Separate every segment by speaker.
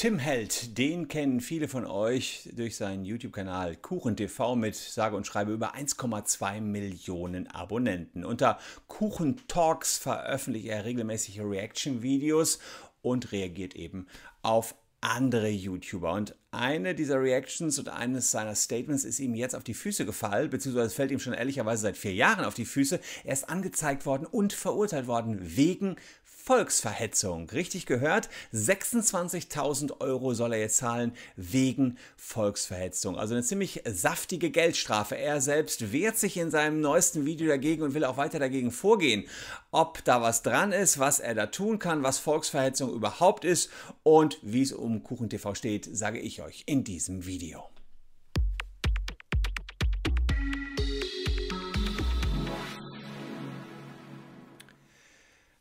Speaker 1: Tim Held, den kennen viele von euch durch seinen YouTube-Kanal KuchenTV mit sage und schreibe über 1,2 Millionen Abonnenten. Unter Kuchen Talks veröffentlicht er regelmäßige Reaction-Videos und reagiert eben auf andere YouTuber. Und eine dieser Reactions und eines seiner Statements ist ihm jetzt auf die Füße gefallen, beziehungsweise fällt ihm schon ehrlicherweise seit vier Jahren auf die Füße. Er ist angezeigt worden und verurteilt worden wegen Volksverhetzung. Richtig gehört, 26.000 Euro soll er jetzt zahlen wegen Volksverhetzung. Also eine ziemlich saftige Geldstrafe. Er selbst wehrt sich in seinem neuesten Video dagegen und will auch weiter dagegen vorgehen. Ob da was dran ist, was er da tun kann, was Volksverhetzung überhaupt ist und wie es um KuchenTV steht, sage ich euch in diesem Video.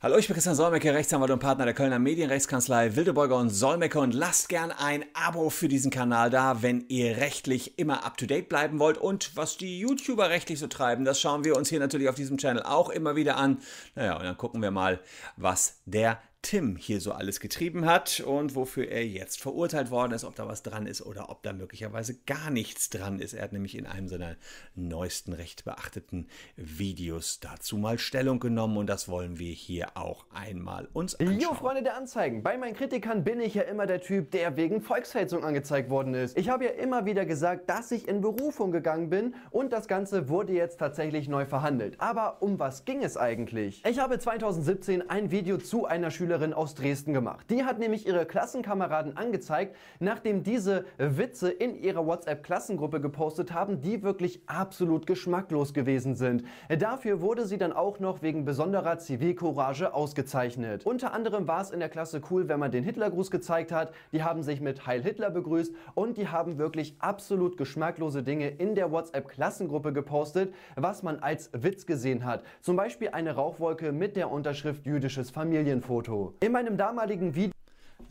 Speaker 1: Hallo, ich bin Christian Solmecke, Rechtsanwalt und Partner der Kölner Medienrechtskanzlei Wildeborger und Solmecke und lasst gern ein Abo für diesen Kanal da, wenn ihr rechtlich immer up to date bleiben wollt und was die YouTuber rechtlich so treiben, das schauen wir uns hier natürlich auf diesem Channel auch immer wieder an. Naja, und dann gucken wir mal, was der Tim hier so alles getrieben hat und wofür er jetzt verurteilt worden ist, ob da was dran ist oder ob da möglicherweise gar nichts dran ist. Er hat nämlich in einem seiner neuesten recht beachteten Videos dazu mal Stellung genommen und das wollen wir hier auch einmal uns anschauen.
Speaker 2: Jo, Freunde der Anzeigen, bei meinen Kritikern bin ich ja immer der Typ, der wegen Volksverhetzung angezeigt worden ist. Ich habe ja immer wieder gesagt, dass ich in Berufung gegangen bin und das Ganze wurde jetzt tatsächlich neu verhandelt. Aber um was ging es eigentlich? Ich habe 2017 ein Video zu einer Schülerin Schülerin aus Dresden gemacht. Die hat nämlich ihre Klassenkameraden angezeigt, nachdem diese Witze in ihrer WhatsApp-Klassengruppe gepostet haben, die wirklich absolut geschmacklos gewesen sind. Dafür wurde sie dann auch noch wegen besonderer Zivilcourage ausgezeichnet. Unter anderem war es in der Klasse cool, wenn man den Hitlergruß gezeigt hat. Die haben sich mit Heil Hitler begrüßt und die haben wirklich absolut geschmacklose Dinge in der WhatsApp-Klassengruppe gepostet, was man als Witz gesehen hat. Zum Beispiel eine Rauchwolke mit der Unterschrift jüdisches Familienfoto. In meinem damaligen Video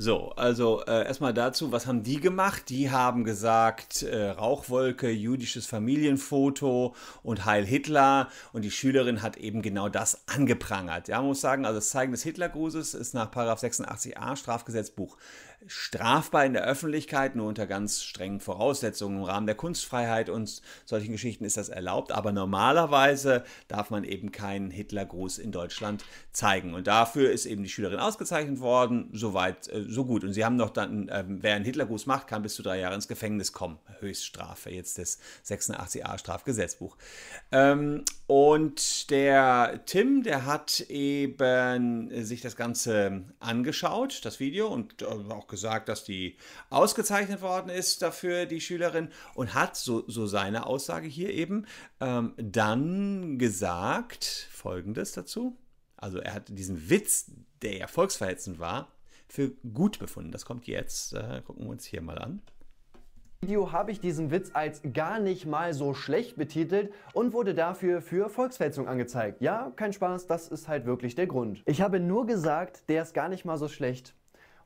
Speaker 1: so, also äh, erstmal dazu, was haben die gemacht? Die haben gesagt, äh, Rauchwolke, jüdisches Familienfoto und Heil Hitler und die Schülerin hat eben genau das angeprangert. Ja, man muss sagen, also das Zeigen des Hitlergrußes ist nach 86a Strafgesetzbuch strafbar in der Öffentlichkeit, nur unter ganz strengen Voraussetzungen. Im Rahmen der Kunstfreiheit und solchen Geschichten ist das erlaubt, aber normalerweise darf man eben keinen Hitlergruß in Deutschland zeigen. Und dafür ist eben die Schülerin ausgezeichnet worden, soweit, äh, so gut. Und sie haben noch dann, äh, wer einen Hitlergruß macht, kann bis zu drei Jahre ins Gefängnis kommen. Höchststrafe jetzt des 86a Strafgesetzbuch. Ähm, und der Tim, der hat eben sich das Ganze angeschaut, das Video, und äh, auch gesagt, dass die ausgezeichnet worden ist dafür, die Schülerin, und hat, so, so seine Aussage hier eben, ähm, dann gesagt, folgendes dazu. Also er hat diesen Witz, der ja volksverhetzend war, für gut befunden. Das kommt jetzt. Äh, gucken wir uns hier mal an.
Speaker 2: Video habe ich diesen Witz als gar nicht mal so schlecht betitelt und wurde dafür für Volksverhetzung angezeigt. Ja, kein Spaß, das ist halt wirklich der Grund. Ich habe nur gesagt, der ist gar nicht mal so schlecht.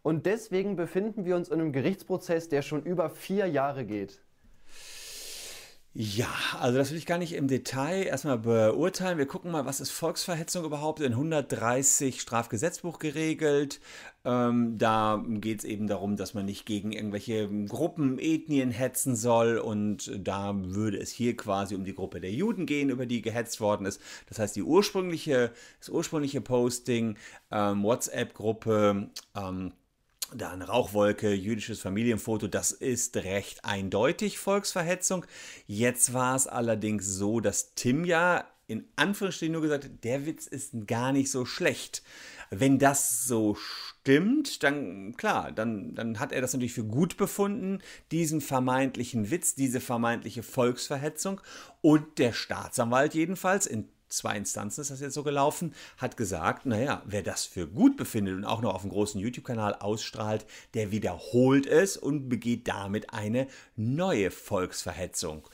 Speaker 2: Und deswegen befinden wir uns in einem Gerichtsprozess, der schon über vier Jahre geht.
Speaker 1: Ja, also das will ich gar nicht im Detail erstmal beurteilen. Wir gucken mal, was ist Volksverhetzung überhaupt in 130 Strafgesetzbuch geregelt. Ähm, da geht es eben darum, dass man nicht gegen irgendwelche Gruppen, Ethnien hetzen soll. Und da würde es hier quasi um die Gruppe der Juden gehen, über die gehetzt worden ist. Das heißt, die ursprüngliche, das ursprüngliche Posting, ähm, WhatsApp-Gruppe, ähm, da eine Rauchwolke, jüdisches Familienfoto, das ist recht eindeutig Volksverhetzung. Jetzt war es allerdings so, dass Tim ja in Anführungsstrichen nur gesagt hat, der Witz ist gar nicht so schlecht. Wenn das so stimmt, dann klar, dann, dann hat er das natürlich für gut befunden, diesen vermeintlichen Witz, diese vermeintliche Volksverhetzung. Und der Staatsanwalt jedenfalls in zwei Instanzen ist das jetzt so gelaufen, hat gesagt, naja, wer das für gut befindet und auch noch auf einem großen YouTube-Kanal ausstrahlt, der wiederholt es und begeht damit eine neue Volksverhetzung.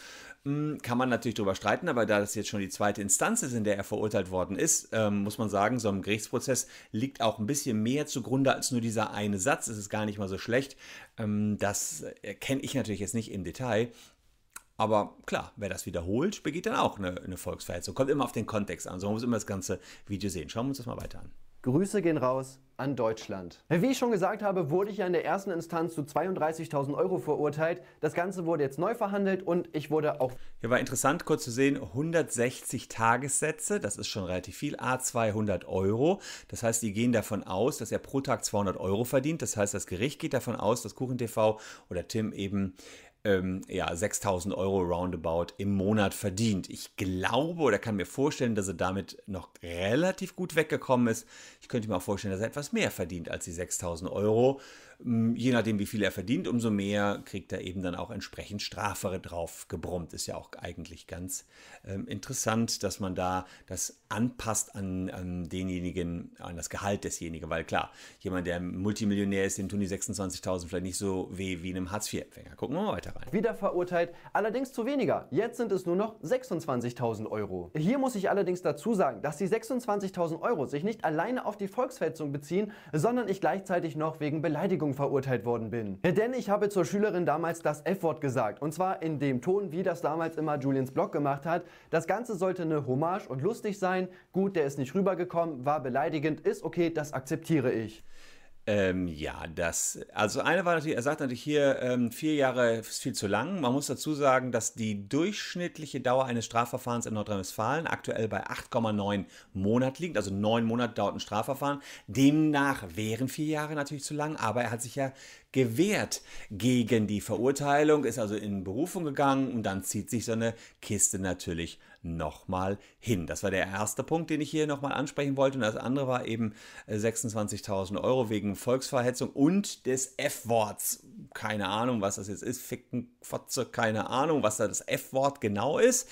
Speaker 1: Hm, kann man natürlich darüber streiten, aber da das jetzt schon die zweite Instanz ist, in der er verurteilt worden ist, ähm, muss man sagen, so einem Gerichtsprozess liegt auch ein bisschen mehr zugrunde als nur dieser eine Satz. Es ist gar nicht mal so schlecht. Ähm, das kenne ich natürlich jetzt nicht im Detail. Aber klar, wer das wiederholt, begeht dann auch eine, eine Volksverhetzung. Kommt immer auf den Kontext an. So man muss immer das ganze Video sehen. Schauen wir uns das mal weiter an.
Speaker 2: Grüße gehen raus an Deutschland. Wie ich schon gesagt habe, wurde ich ja in der ersten Instanz zu 32.000 Euro verurteilt. Das Ganze wurde jetzt neu verhandelt und ich wurde auch.
Speaker 1: Hier war interessant, kurz zu sehen, 160 Tagessätze, das ist schon relativ viel, a 200 Euro. Das heißt, die gehen davon aus, dass er pro Tag 200 Euro verdient. Das heißt, das Gericht geht davon aus, dass KuchenTV oder Tim eben ähm, ja, 6000 Euro roundabout im Monat verdient. Ich glaube oder kann mir vorstellen, dass er damit noch relativ gut weggekommen ist. Ich könnte mir auch vorstellen, dass er etwas mehr verdient als die 6000 Euro. Mm, je nachdem, wie viel er verdient, umso mehr kriegt er eben dann auch entsprechend Strafere drauf gebrummt. Ist ja auch eigentlich ganz ähm, interessant, dass man da das anpasst an, an, denjenigen, an das Gehalt desjenigen. Weil klar, jemand, der Multimillionär ist, dem tun die 26.000 vielleicht nicht so weh wie einem Hartz-IV-Empfänger. Gucken wir mal weiter rein.
Speaker 2: Wieder verurteilt, allerdings zu weniger. Jetzt sind es nur noch 26.000 Euro. Hier muss ich allerdings dazu sagen, dass die 26.000 Euro sich nicht alleine auf die Volksverhetzung beziehen, sondern ich gleichzeitig noch wegen Beleidigung Beleidigung verurteilt worden bin. Denn ich habe zur Schülerin damals das F-Wort gesagt. Und zwar in dem Ton, wie das damals immer Julians Blog gemacht hat. Das Ganze sollte eine Hommage und lustig sein. Gut, der ist nicht rübergekommen, war beleidigend, ist okay, das akzeptiere ich.
Speaker 1: Ähm, ja, das, also eine war natürlich, er sagt natürlich hier, ähm, vier Jahre ist viel zu lang. Man muss dazu sagen, dass die durchschnittliche Dauer eines Strafverfahrens in Nordrhein-Westfalen aktuell bei 8,9 Monaten liegt. Also neun Monate dauert ein Strafverfahren. Demnach wären vier Jahre natürlich zu lang, aber er hat sich ja gewehrt gegen die Verurteilung, ist also in Berufung gegangen und dann zieht sich so eine Kiste natürlich nochmal hin. Das war der erste Punkt, den ich hier nochmal ansprechen wollte. Und das andere war eben 26.000 äh, Euro wegen Volksverhetzung und des F-Worts. Keine Ahnung, was das jetzt ist. Ficken, Fotze, keine Ahnung, was da das F-Wort genau ist.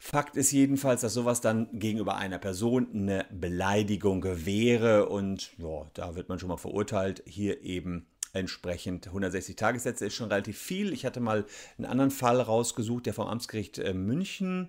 Speaker 1: Fakt ist jedenfalls, dass sowas dann gegenüber einer Person eine Beleidigung wäre und ja, da wird man schon mal verurteilt. Hier eben entsprechend 160 Tagessätze ist schon relativ viel. Ich hatte mal einen anderen Fall rausgesucht, der vom Amtsgericht äh, München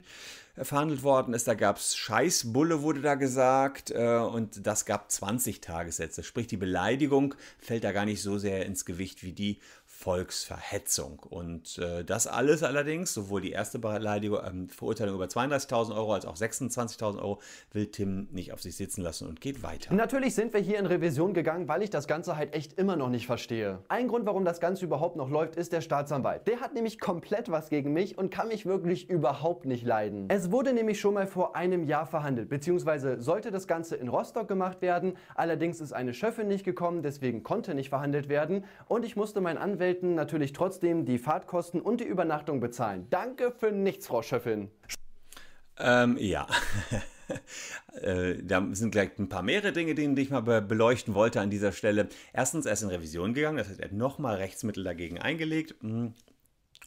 Speaker 1: äh, verhandelt worden ist. Da gab es Scheißbulle, wurde da gesagt, äh, und das gab 20 Tagessätze. Sprich, die Beleidigung fällt da gar nicht so sehr ins Gewicht wie die Volksverhetzung. Und äh, das alles allerdings, sowohl die erste Beleidigung, ähm, Verurteilung über 32.000 Euro als auch 26.000 Euro, will Tim nicht auf sich sitzen lassen und geht weiter.
Speaker 2: Natürlich sind wir hier in Revision gegangen, weil ich das Ganze halt echt immer noch nicht verstehe. Ein Grund, warum das Ganze überhaupt noch läuft, ist der Staatsanwalt. Der hat nämlich komplett was gegen mich und kann mich wirklich überhaupt nicht leiden. Es wurde nämlich schon mal vor einem Jahr verhandelt, beziehungsweise sollte das Ganze in Rostock gemacht werden. Allerdings ist eine Schöffin nicht gekommen, deswegen konnte nicht verhandelt werden und ich musste meinen Anwälten Angestellten natürlich trotzdem die Fahrtkosten und die Übernachtung bezahlen. Danke für nichts, Frau Schöffin.
Speaker 1: Ähm, ja. äh, da sind gleich ein paar mehrere Dinge, die ich mal beleuchten wollte an dieser Stelle. Erstens, er ist in Revision gegangen, das heißt, er hat nochmal Rechtsmittel dagegen eingelegt. Hm.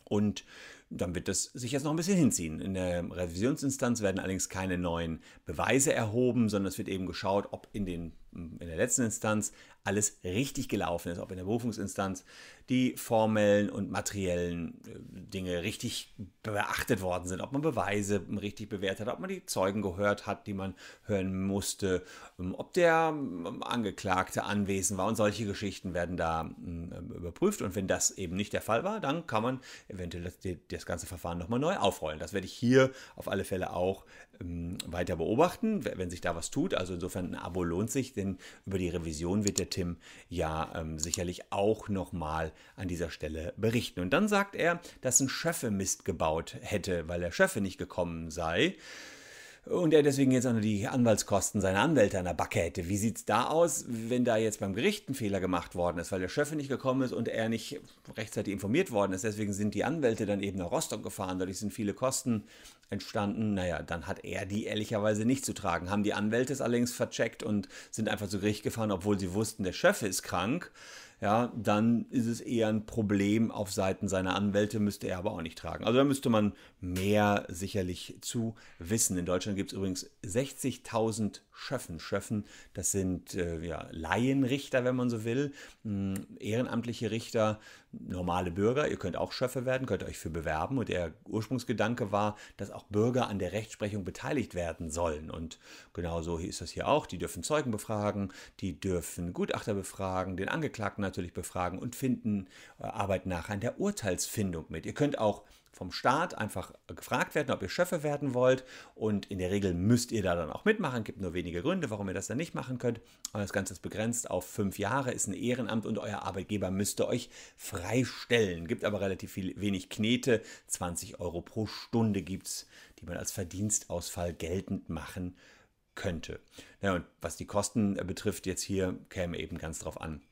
Speaker 1: Und dann wird das sich jetzt noch ein bisschen hinziehen. In der Revisionsinstanz werden allerdings keine neuen Beweise erhoben, sondern es wird eben geschaut, ob in, den, in der letzten Instanz alles richtig gelaufen ist, ob in der Berufungsinstanz die formellen und materiellen äh, Dinge richtig beachtet worden sind, ob man Beweise richtig bewertet hat, ob man die Zeugen gehört hat, die man hören musste, ähm, ob der ähm, Angeklagte anwesend war und solche Geschichten werden da ähm, überprüft und wenn das eben nicht der Fall war, dann kann man eventuell das, das ganze Verfahren nochmal neu aufrollen. Das werde ich hier auf alle Fälle auch weiter beobachten, wenn sich da was tut. Also insofern ein Abo lohnt sich, denn über die Revision wird der Tim ja ähm, sicherlich auch nochmal an dieser Stelle berichten. Und dann sagt er, dass ein Schöffe Mist gebaut hätte, weil der Schöffe nicht gekommen sei und er deswegen jetzt auch nur die Anwaltskosten seiner Anwälte an der Backe hätte. Wie sieht es da aus, wenn da jetzt beim Gericht ein Fehler gemacht worden ist, weil der Schöffe nicht gekommen ist und er nicht rechtzeitig informiert worden ist? Deswegen sind die Anwälte dann eben nach Rostock gefahren, dadurch sind viele Kosten entstanden. Naja, dann hat er die ehrlicherweise nicht zu tragen. Haben die Anwälte es allerdings vercheckt und sind einfach zu Gericht gefahren, obwohl sie wussten, der Schöffe ist krank ja, dann ist es eher ein Problem auf Seiten seiner Anwälte, müsste er aber auch nicht tragen. Also da müsste man mehr sicherlich zu wissen. In Deutschland gibt es übrigens 60.000 Schöffen. Schöffen, das sind äh, ja, Laienrichter, wenn man so will, hm, ehrenamtliche Richter, normale Bürger. Ihr könnt auch Schöffe werden, könnt euch für bewerben. Und der Ursprungsgedanke war, dass auch Bürger an der Rechtsprechung beteiligt werden sollen. Und genauso ist das hier auch. Die dürfen Zeugen befragen, die dürfen Gutachter befragen, den Angeklagten natürlich befragen und finden, äh, arbeiten nachher an der Urteilsfindung mit. Ihr könnt auch vom Staat einfach gefragt werden, ob ihr Schöffe werden wollt. Und in der Regel müsst ihr da dann auch mitmachen. Gibt nur wenige Gründe, warum ihr das dann nicht machen könnt. Aber das Ganze ist begrenzt auf fünf Jahre, ist ein Ehrenamt und euer Arbeitgeber müsste euch freistellen. Gibt aber relativ viel, wenig Knete. 20 Euro pro Stunde gibt es, die man als Verdienstausfall geltend machen könnte. Ja, und was die Kosten betrifft, jetzt hier käme eben ganz drauf an,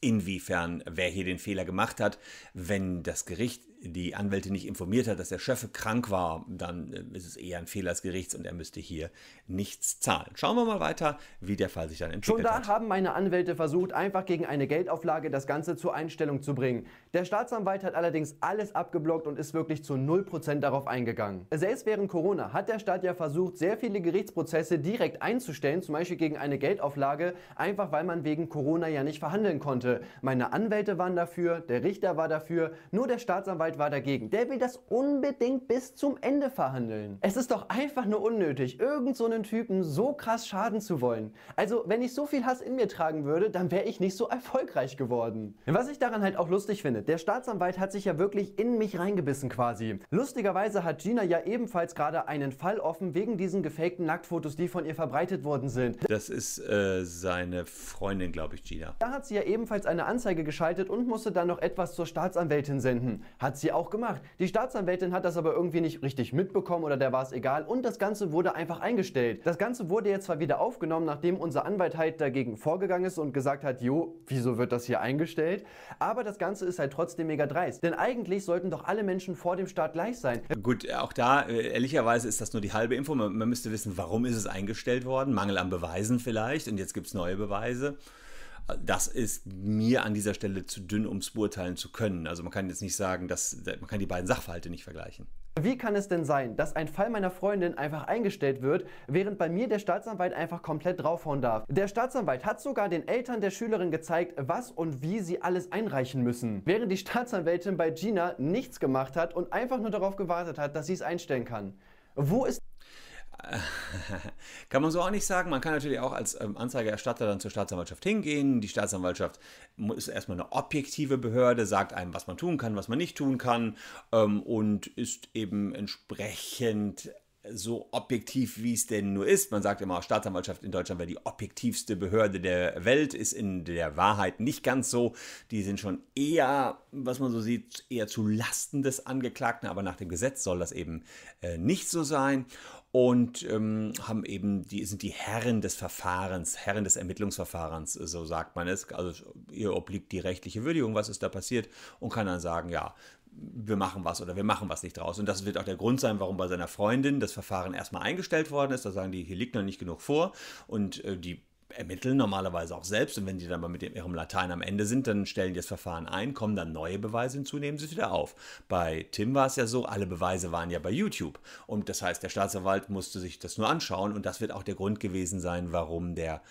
Speaker 1: inwiefern wer hier den Fehler gemacht hat. Wenn das Gericht die Anwälte nicht informiert hat, dass der Chef krank war, dann äh, ist es eher ein Fehler des Gerichts und er müsste hier nichts zahlen. Schauen wir mal weiter, wie der Fall sich dann entwickelt
Speaker 2: Schon da
Speaker 1: hat.
Speaker 2: haben meine Anwälte versucht, einfach gegen eine Geldauflage das Ganze zur Einstellung zu bringen. Der Staatsanwalt hat allerdings alles abgeblockt und ist wirklich zu 0% darauf eingegangen. Selbst während Corona hat der Staat ja versucht, sehr viele Gerichtsprozesse direkt einzustellen, zum Beispiel gegen eine Geldauflage, einfach weil man wegen Corona ja nicht verhandeln konnte. Meine Anwälte waren dafür, der Richter war dafür, nur der Staatsanwalt war dagegen. Der will das unbedingt bis zum Ende verhandeln. Es ist doch einfach nur unnötig, irgend so einen Typen so krass schaden zu wollen. Also, wenn ich so viel Hass in mir tragen würde, dann wäre ich nicht so erfolgreich geworden. Was ich daran halt auch lustig finde, der Staatsanwalt hat sich ja wirklich in mich reingebissen quasi. Lustigerweise hat Gina ja ebenfalls gerade einen Fall offen wegen diesen gefakten Nacktfotos, die von ihr verbreitet worden sind.
Speaker 1: Das ist äh, seine Freundin, glaube ich, Gina.
Speaker 2: Da hat sie ja ebenfalls eine Anzeige geschaltet und musste dann noch etwas zur Staatsanwältin senden. Hat sie auch gemacht. Die Staatsanwältin hat das aber irgendwie nicht richtig mitbekommen oder der war es egal und das Ganze wurde einfach eingestellt. Das Ganze wurde jetzt zwar wieder aufgenommen, nachdem unser Anwalt halt dagegen vorgegangen ist und gesagt hat, jo, wieso wird das hier eingestellt? Aber das Ganze ist halt trotzdem mega dreist. Denn eigentlich sollten doch alle Menschen vor dem Staat gleich sein.
Speaker 1: Gut, auch da, äh, ehrlicherweise ist das nur die halbe Info. Man, man müsste wissen, warum ist es eingestellt worden? Mangel an Beweisen vielleicht und jetzt gibt es neue Beweise. Das ist mir an dieser Stelle zu dünn, um es beurteilen zu können. Also man kann jetzt nicht sagen, dass man kann die beiden Sachverhalte nicht vergleichen.
Speaker 2: Wie kann es denn sein, dass ein Fall meiner Freundin einfach eingestellt wird, während bei mir der Staatsanwalt einfach komplett draufhauen darf? Der Staatsanwalt hat sogar den Eltern der Schülerin gezeigt, was und wie sie alles einreichen müssen, während die Staatsanwältin bei Gina nichts gemacht hat und einfach nur darauf gewartet hat, dass sie es einstellen kann. Wo ist
Speaker 1: kann man so auch nicht sagen. Man kann natürlich auch als ähm, Anzeigerstatter dann zur Staatsanwaltschaft hingehen. Die Staatsanwaltschaft ist erstmal eine objektive Behörde, sagt einem, was man tun kann, was man nicht tun kann ähm, und ist eben entsprechend so objektiv, wie es denn nur ist. Man sagt immer, Staatsanwaltschaft in Deutschland wäre die objektivste Behörde der Welt, ist in der Wahrheit nicht ganz so. Die sind schon eher, was man so sieht, eher zu Lasten des Angeklagten, aber nach dem Gesetz soll das eben äh, nicht so sein und ähm, haben eben die sind die Herren des Verfahrens, Herren des Ermittlungsverfahrens, so sagt man es. Also ihr obliegt die rechtliche Würdigung, was ist da passiert und kann dann sagen, ja, wir machen was oder wir machen was nicht draus. Und das wird auch der Grund sein, warum bei seiner Freundin das Verfahren erstmal eingestellt worden ist. Da sagen die, hier liegt noch nicht genug vor und äh, die ermitteln normalerweise auch selbst. Und wenn die dann mal mit ihrem Latein am Ende sind, dann stellen die das Verfahren ein, kommen dann neue Beweise hinzu, nehmen sie es wieder auf. Bei Tim war es ja so, alle Beweise waren ja bei YouTube. Und das heißt, der Staatsanwalt musste sich das nur anschauen. Und das wird auch der Grund gewesen sein, warum der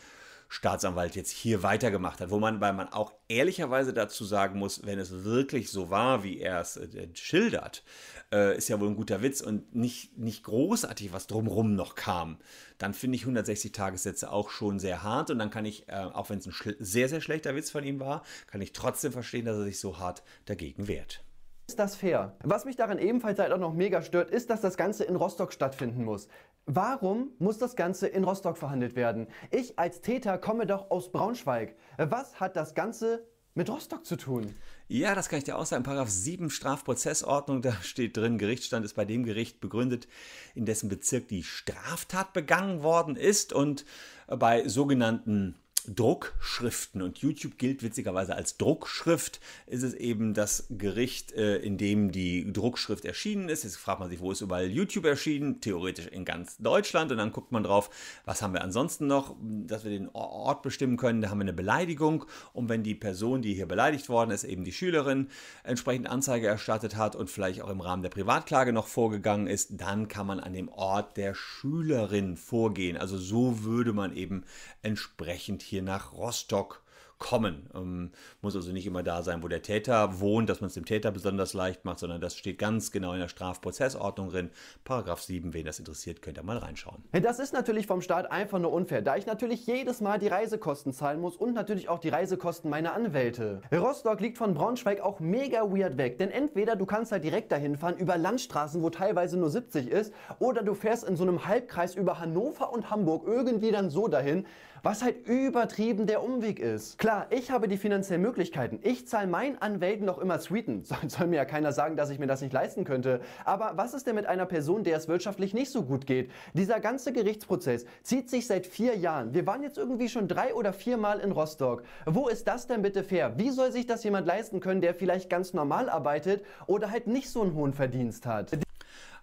Speaker 1: Staatsanwalt jetzt hier weitergemacht hat, wo man, weil man auch ehrlicherweise dazu sagen muss, wenn es wirklich so war, wie er es äh, schildert, äh, ist ja wohl ein guter Witz und nicht, nicht großartig was drumrum noch kam, dann finde ich 160 Tagessätze auch schon sehr hart und dann kann ich, äh, auch wenn es ein sehr, sehr schlechter Witz von ihm war, kann ich trotzdem verstehen, dass er sich so hart dagegen wehrt.
Speaker 2: Ist das fair? Was mich daran ebenfalls halt auch noch mega stört, ist, dass das Ganze in Rostock stattfinden muss. Warum muss das Ganze in Rostock verhandelt werden? Ich als Täter komme doch aus Braunschweig. Was hat das Ganze mit Rostock zu tun?
Speaker 1: Ja, das kann ich dir auch sagen. Paragraph 7 Strafprozessordnung, da steht drin, Gerichtsstand ist bei dem Gericht begründet, in dessen Bezirk die Straftat begangen worden ist und bei sogenannten Druckschriften und YouTube gilt witzigerweise als Druckschrift, ist es eben das Gericht, äh, in dem die Druckschrift erschienen ist. Jetzt fragt man sich, wo ist überall YouTube erschienen? Theoretisch in ganz Deutschland und dann guckt man drauf, was haben wir ansonsten noch, dass wir den Ort bestimmen können. Da haben wir eine Beleidigung und wenn die Person, die hier beleidigt worden ist, eben die Schülerin, entsprechend Anzeige erstattet hat und vielleicht auch im Rahmen der Privatklage noch vorgegangen ist, dann kann man an dem Ort der Schülerin vorgehen. Also so würde man eben entsprechend hier nach Rostock kommen. Ähm, muss also nicht immer da sein, wo der Täter wohnt, dass man es dem Täter besonders leicht macht, sondern das steht ganz genau in der Strafprozessordnung drin. Paragraph 7, wen das interessiert, könnt ihr mal reinschauen.
Speaker 2: Das ist natürlich vom Staat einfach nur unfair, da ich natürlich jedes Mal die Reisekosten zahlen muss und natürlich auch die Reisekosten meiner Anwälte. Rostock liegt von Braunschweig auch mega weird weg, denn entweder du kannst halt direkt dahin fahren über Landstraßen, wo teilweise nur 70 ist, oder du fährst in so einem Halbkreis über Hannover und Hamburg irgendwie dann so dahin, was halt übertrieben der Umweg ist. Klar, ich habe die finanziellen Möglichkeiten. Ich zahle meinen Anwälten noch immer Sweden. Soll, soll mir ja keiner sagen, dass ich mir das nicht leisten könnte. Aber was ist denn mit einer Person, der es wirtschaftlich nicht so gut geht? Dieser ganze Gerichtsprozess zieht sich seit vier Jahren. Wir waren jetzt irgendwie schon drei oder vier Mal in Rostock. Wo ist das denn bitte fair? Wie soll sich das jemand leisten können, der vielleicht ganz normal arbeitet oder halt nicht so einen hohen Verdienst hat?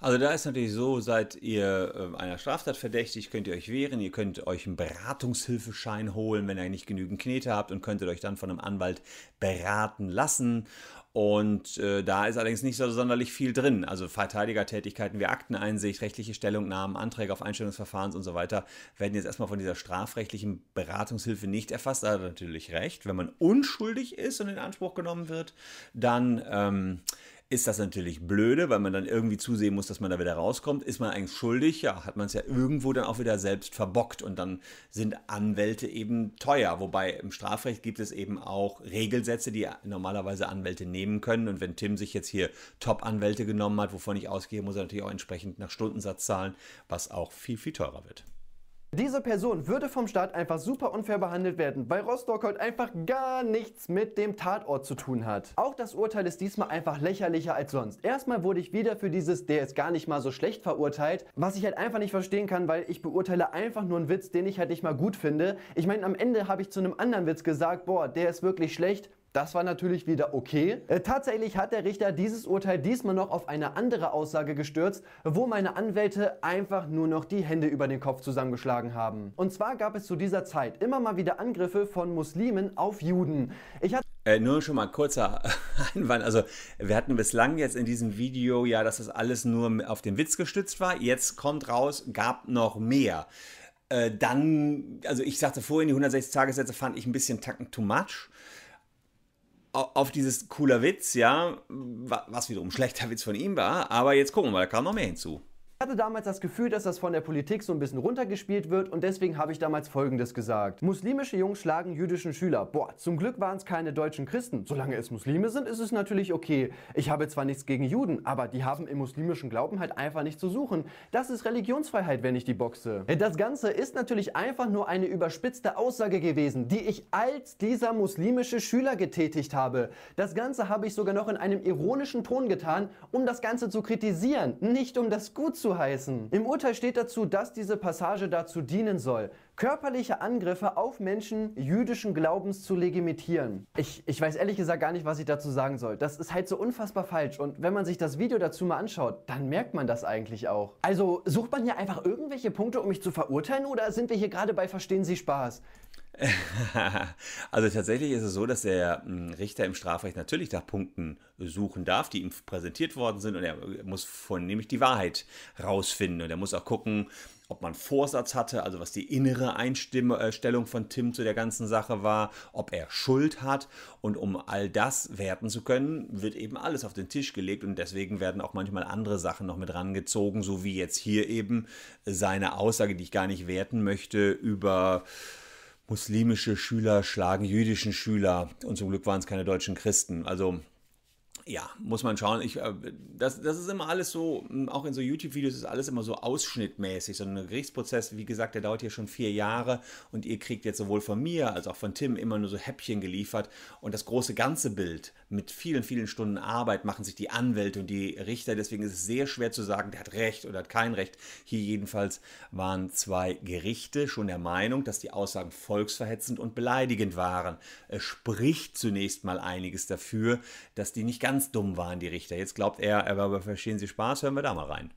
Speaker 1: Also da ist natürlich so, seid ihr äh, einer Straftat verdächtig, könnt ihr euch wehren, ihr könnt euch einen Beratungshilfeschein holen, wenn ihr nicht genügend Knete habt und könntet euch dann von einem Anwalt beraten lassen. Und äh, da ist allerdings nicht so sonderlich viel drin. Also Verteidigertätigkeiten wie Akteneinsicht, rechtliche Stellungnahmen, Anträge auf Einstellungsverfahrens und so weiter werden jetzt erstmal von dieser strafrechtlichen Beratungshilfe nicht erfasst. Da hat er natürlich recht. Wenn man unschuldig ist und in Anspruch genommen wird, dann ähm, ist das natürlich blöde, weil man dann irgendwie zusehen muss, dass man da wieder rauskommt. Ist man eigentlich schuldig, ja, hat man es ja irgendwo dann auch wieder selbst verbockt und dann sind Anwälte eben teuer. Wobei im Strafrecht gibt es eben auch Regelsätze, die normalerweise Anwälte nehmen können. Und wenn Tim sich jetzt hier Top-Anwälte genommen hat, wovon ich ausgehe, muss er natürlich auch entsprechend nach Stundensatz zahlen, was auch viel, viel teurer wird.
Speaker 2: Diese Person würde vom Staat einfach super unfair behandelt werden, weil Rostock heute einfach gar nichts mit dem Tatort zu tun hat. Auch das Urteil ist diesmal einfach lächerlicher als sonst. Erstmal wurde ich wieder für dieses, der ist gar nicht mal so schlecht verurteilt, was ich halt einfach nicht verstehen kann, weil ich beurteile einfach nur einen Witz, den ich halt nicht mal gut finde. Ich meine, am Ende habe ich zu einem anderen Witz gesagt, boah, der ist wirklich schlecht. Das war natürlich wieder okay. Äh, tatsächlich hat der Richter dieses Urteil diesmal noch auf eine andere Aussage gestürzt, wo meine Anwälte einfach nur noch die Hände über den Kopf zusammengeschlagen haben. Und zwar gab es zu dieser Zeit immer mal wieder Angriffe von Muslimen auf Juden.
Speaker 1: Ich hatte äh, nur schon mal kurzer Einwand. Also, wir hatten bislang jetzt in diesem Video ja, dass das alles nur auf den Witz gestützt war. Jetzt kommt raus, gab noch mehr. Äh, dann, also ich sagte vorhin, die 160 Tagessätze fand ich ein bisschen tacken too much auf dieses cooler Witz, ja, was wiederum schlechter Witz von ihm war, aber jetzt gucken wir mal, da kam noch mehr hinzu.
Speaker 2: Ich hatte damals das Gefühl, dass das von der Politik so ein bisschen runtergespielt wird und deswegen habe ich damals Folgendes gesagt. Muslimische Jungs schlagen jüdischen Schüler. Boah, zum Glück waren es keine deutschen Christen. Solange es Muslime sind, ist es natürlich okay. Ich habe zwar nichts gegen Juden, aber die haben im muslimischen Glauben halt einfach nicht zu suchen. Das ist Religionsfreiheit, wenn ich die boxe. Das Ganze ist natürlich einfach nur eine überspitzte Aussage gewesen, die ich als dieser muslimische Schüler getätigt habe. Das Ganze habe ich sogar noch in einem ironischen Ton getan, um das Ganze zu kritisieren, nicht um das gut zu zu heißen. Im Urteil steht dazu, dass diese Passage dazu dienen soll, körperliche Angriffe auf Menschen jüdischen Glaubens zu legitimieren. Ich, ich weiß ehrlich gesagt gar nicht, was ich dazu sagen soll. Das ist halt so unfassbar falsch. Und wenn man sich das Video dazu mal anschaut, dann merkt man das eigentlich auch. Also sucht man hier einfach irgendwelche Punkte, um mich zu verurteilen oder sind wir hier gerade bei Verstehen Sie Spaß?
Speaker 1: also tatsächlich ist es so, dass der hm, Richter im Strafrecht natürlich nach Punkten suchen darf, die ihm präsentiert worden sind. Und er muss vornehmlich die Wahrheit rausfinden. Und er muss auch gucken, ob man Vorsatz hatte, also was die innere Einstellung von Tim zu der ganzen Sache war, ob er Schuld hat. Und um all das werten zu können, wird eben alles auf den Tisch gelegt. Und deswegen werden auch manchmal andere Sachen noch mit rangezogen, so wie jetzt hier eben seine Aussage, die ich gar nicht werten möchte, über muslimische Schüler schlagen jüdischen Schüler und zum Glück waren es keine deutschen Christen. Also ja, muss man schauen. Ich, äh, das, das ist immer alles so, auch in so YouTube-Videos ist alles immer so ausschnittmäßig. So ein Gerichtsprozess, wie gesagt, der dauert hier schon vier Jahre und ihr kriegt jetzt sowohl von mir als auch von Tim immer nur so Häppchen geliefert. Und das große ganze Bild mit vielen, vielen Stunden Arbeit machen sich die Anwälte und die Richter. Deswegen ist es sehr schwer zu sagen, der hat Recht oder hat kein Recht. Hier jedenfalls waren zwei Gerichte schon der Meinung, dass die Aussagen volksverhetzend und beleidigend waren. Es spricht zunächst mal einiges dafür, dass die nicht ganz ganz dumm waren, die Richter. Jetzt glaubt er, er aber verstehen Sie Spaß, hören wir da mal rein.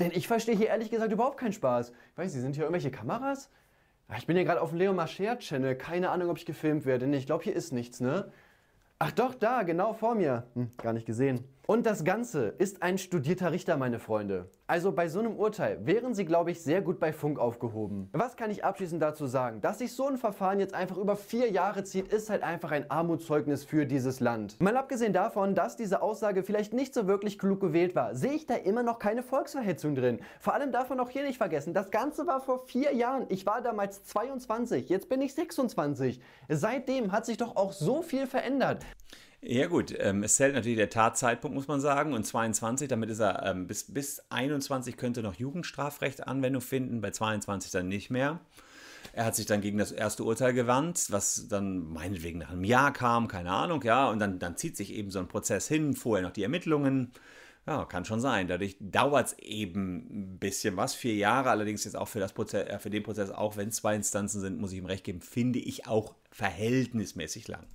Speaker 2: Denn ich verstehe hier ehrlich gesagt überhaupt keinen Spaß. Ich weiß, Sie sind hier irgendwelche Kameras? Ich bin hier gerade auf dem Leo Marcher Channel. Keine Ahnung, ob ich gefilmt werde. Ich glaube, hier ist nichts, ne? Ach doch, da, genau vor mir. Hm, gar nicht gesehen. Und das Ganze ist ein studierter Richter, meine Freunde. Also bei so einem Urteil wären Sie, glaube ich, sehr gut bei Funk aufgehoben. Was kann ich abschließend dazu sagen? Dass sich so ein Verfahren jetzt einfach über vier Jahre zieht, ist halt einfach ein Armutszeugnis für dieses Land. Mal abgesehen davon, dass diese Aussage vielleicht nicht so wirklich klug gewählt war, sehe ich da immer noch keine Volksverhetzung drin. Vor allem darf man auch hier nicht vergessen, das Ganze war vor vier Jahren. Ich war damals 22, jetzt bin ich 26. Seitdem hat sich doch auch so viel verändert.
Speaker 1: Ja gut, ähm, es zählt natürlich der Tatzeitpunkt, muss man sagen. Und 22, damit ist er ähm, bis, bis 21 könnte noch Jugendstrafrecht Anwendung finden, bei 22 dann nicht mehr. Er hat sich dann gegen das erste Urteil gewandt, was dann meinetwegen nach einem Jahr kam, keine Ahnung, ja. Und dann, dann zieht sich eben so ein Prozess hin, vorher noch die Ermittlungen. Ja, kann schon sein. Dadurch dauert es eben ein bisschen was. Vier Jahre, allerdings jetzt auch für, das Prozess, äh, für den Prozess, auch wenn es zwei Instanzen sind, muss ich ihm recht geben, finde ich auch verhältnismäßig lang.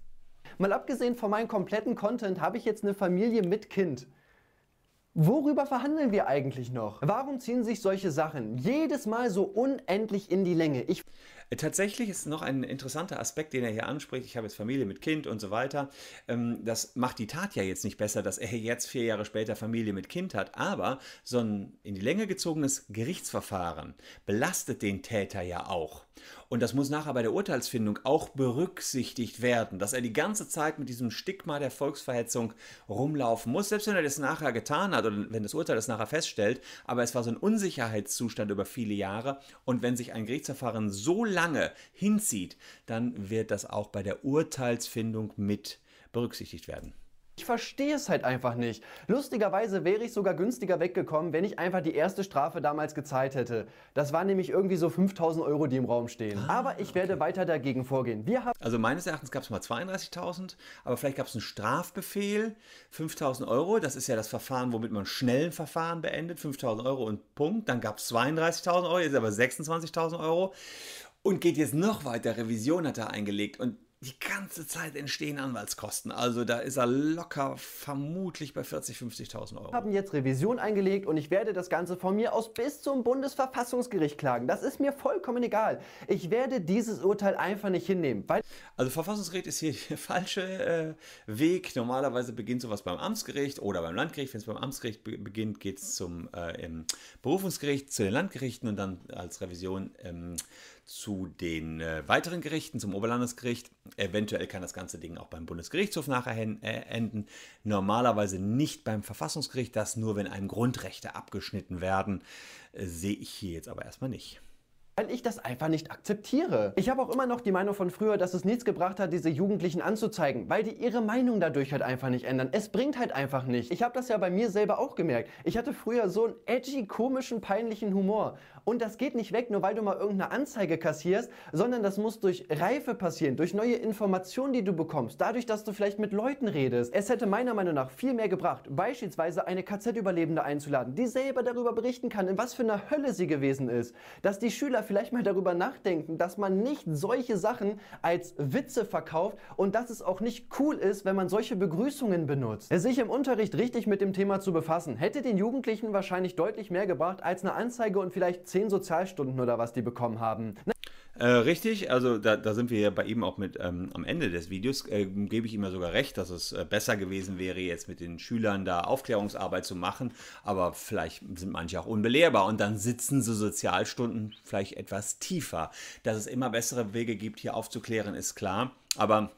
Speaker 2: Mal abgesehen von meinem kompletten Content habe ich jetzt eine Familie mit Kind. Worüber verhandeln wir eigentlich noch? Warum ziehen sich solche Sachen jedes Mal so unendlich in die Länge? Ich
Speaker 1: Tatsächlich ist noch ein interessanter Aspekt, den er hier anspricht. Ich habe jetzt Familie mit Kind und so weiter. Ähm, das macht die Tat ja jetzt nicht besser, dass er jetzt vier Jahre später Familie mit Kind hat. Aber so ein in die Länge gezogenes Gerichtsverfahren belastet den Täter ja auch. Und das muss nachher bei der Urteilsfindung auch berücksichtigt werden, dass er die ganze Zeit mit diesem Stigma der Volksverhetzung rumlaufen muss, selbst wenn er das nachher getan hat oder wenn das Urteil das nachher feststellt. Aber es war so ein Unsicherheitszustand über viele Jahre. Und wenn sich ein Gerichtsverfahren so lange hinzieht, dann wird das auch bei der Urteilsfindung mit berücksichtigt werden.
Speaker 2: Ich verstehe es halt einfach nicht. Lustigerweise wäre ich sogar günstiger weggekommen, wenn ich einfach die erste Strafe damals gezahlt hätte. Das waren nämlich irgendwie so 5000 Euro, die im Raum stehen. Ah, aber ich werde weiter dagegen vorgehen.
Speaker 1: Wir haben also meines Erachtens gab es mal 32.000, aber vielleicht gab es einen Strafbefehl, 5000 Euro. Das ist ja das Verfahren, womit man schnell ein Verfahren beendet. 5000 Euro und Punkt. Dann gab es 32.000 Euro, jetzt aber 26.000 Euro. Und geht jetzt noch weiter. Revision hat er eingelegt. Und die ganze Zeit entstehen Anwaltskosten. Also da ist er locker vermutlich bei 40.000, 50.000 Euro.
Speaker 2: Wir haben jetzt Revision eingelegt und ich werde das Ganze von mir aus bis zum Bundesverfassungsgericht klagen. Das ist mir vollkommen egal. Ich werde dieses Urteil einfach nicht hinnehmen. Weil
Speaker 1: also Verfassungsgericht ist hier der falsche äh, Weg. Normalerweise beginnt sowas beim Amtsgericht oder beim Landgericht. Wenn es beim Amtsgericht be beginnt, geht es zum äh, Berufungsgericht, zu den Landgerichten und dann als Revision ähm, zu den äh, weiteren Gerichten, zum Oberlandesgericht. Eventuell kann das ganze Ding auch beim Bundesgerichtshof nachher äh, enden. Normalerweise nicht beim Verfassungsgericht, das nur, wenn einem Grundrechte abgeschnitten werden, äh, sehe ich hier jetzt aber erstmal nicht
Speaker 2: weil ich das einfach nicht akzeptiere. Ich habe auch immer noch die Meinung von früher, dass es nichts gebracht hat, diese Jugendlichen anzuzeigen, weil die ihre Meinung dadurch halt einfach nicht ändern. Es bringt halt einfach nicht. Ich habe das ja bei mir selber auch gemerkt. Ich hatte früher so einen edgy, komischen, peinlichen Humor. Und das geht nicht weg, nur weil du mal irgendeine Anzeige kassierst, sondern das muss durch Reife passieren, durch neue Informationen, die du bekommst, dadurch, dass du vielleicht mit Leuten redest. Es hätte meiner Meinung nach viel mehr gebracht, beispielsweise eine KZ-Überlebende einzuladen, die selber darüber berichten kann, in was für einer Hölle sie gewesen ist. Dass die Schüler vielleicht mal darüber nachdenken, dass man nicht solche Sachen als Witze verkauft und dass es auch nicht cool ist, wenn man solche Begrüßungen benutzt. Sich im Unterricht richtig mit dem Thema zu befassen, hätte den Jugendlichen wahrscheinlich deutlich mehr gebracht als eine Anzeige und vielleicht zehn Sozialstunden oder was die bekommen haben.
Speaker 1: Äh, richtig, also da, da, sind wir ja bei ihm auch mit ähm, am Ende des Videos, äh, gebe ich ihm ja sogar recht, dass es äh, besser gewesen wäre, jetzt mit den Schülern da Aufklärungsarbeit zu machen, aber vielleicht sind manche auch unbelehrbar und dann sitzen so Sozialstunden vielleicht etwas tiefer. Dass es immer bessere Wege gibt, hier aufzuklären, ist klar, aber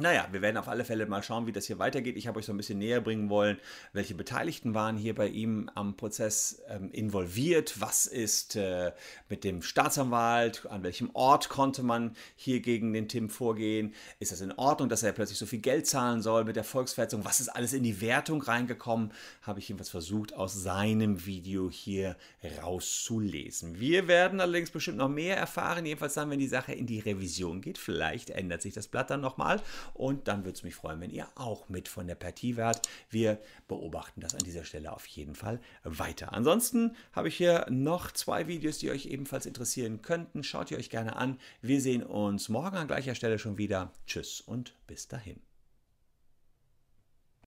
Speaker 1: naja, wir werden auf alle Fälle mal schauen, wie das hier weitergeht. Ich habe euch so ein bisschen näher bringen wollen, welche Beteiligten waren hier bei ihm am Prozess ähm, involviert, was ist äh, mit dem Staatsanwalt, an welchem Ort konnte man hier gegen den Tim vorgehen, ist das in Ordnung, dass er plötzlich so viel Geld zahlen soll mit der Volksverhetzung, was ist alles in die Wertung reingekommen, habe ich jedenfalls versucht aus seinem Video hier rauszulesen. Wir werden allerdings bestimmt noch mehr erfahren, jedenfalls dann, wenn die Sache in die Revision geht. Vielleicht ändert sich das Blatt dann nochmal und dann würde es mich freuen, wenn ihr auch mit von der Partie wärt. Wir beobachten das an dieser Stelle auf jeden Fall weiter. Ansonsten habe ich hier noch zwei Videos, die euch ebenfalls interessieren könnten. Schaut ihr euch gerne an. Wir sehen uns morgen an gleicher Stelle schon wieder. Tschüss und bis dahin.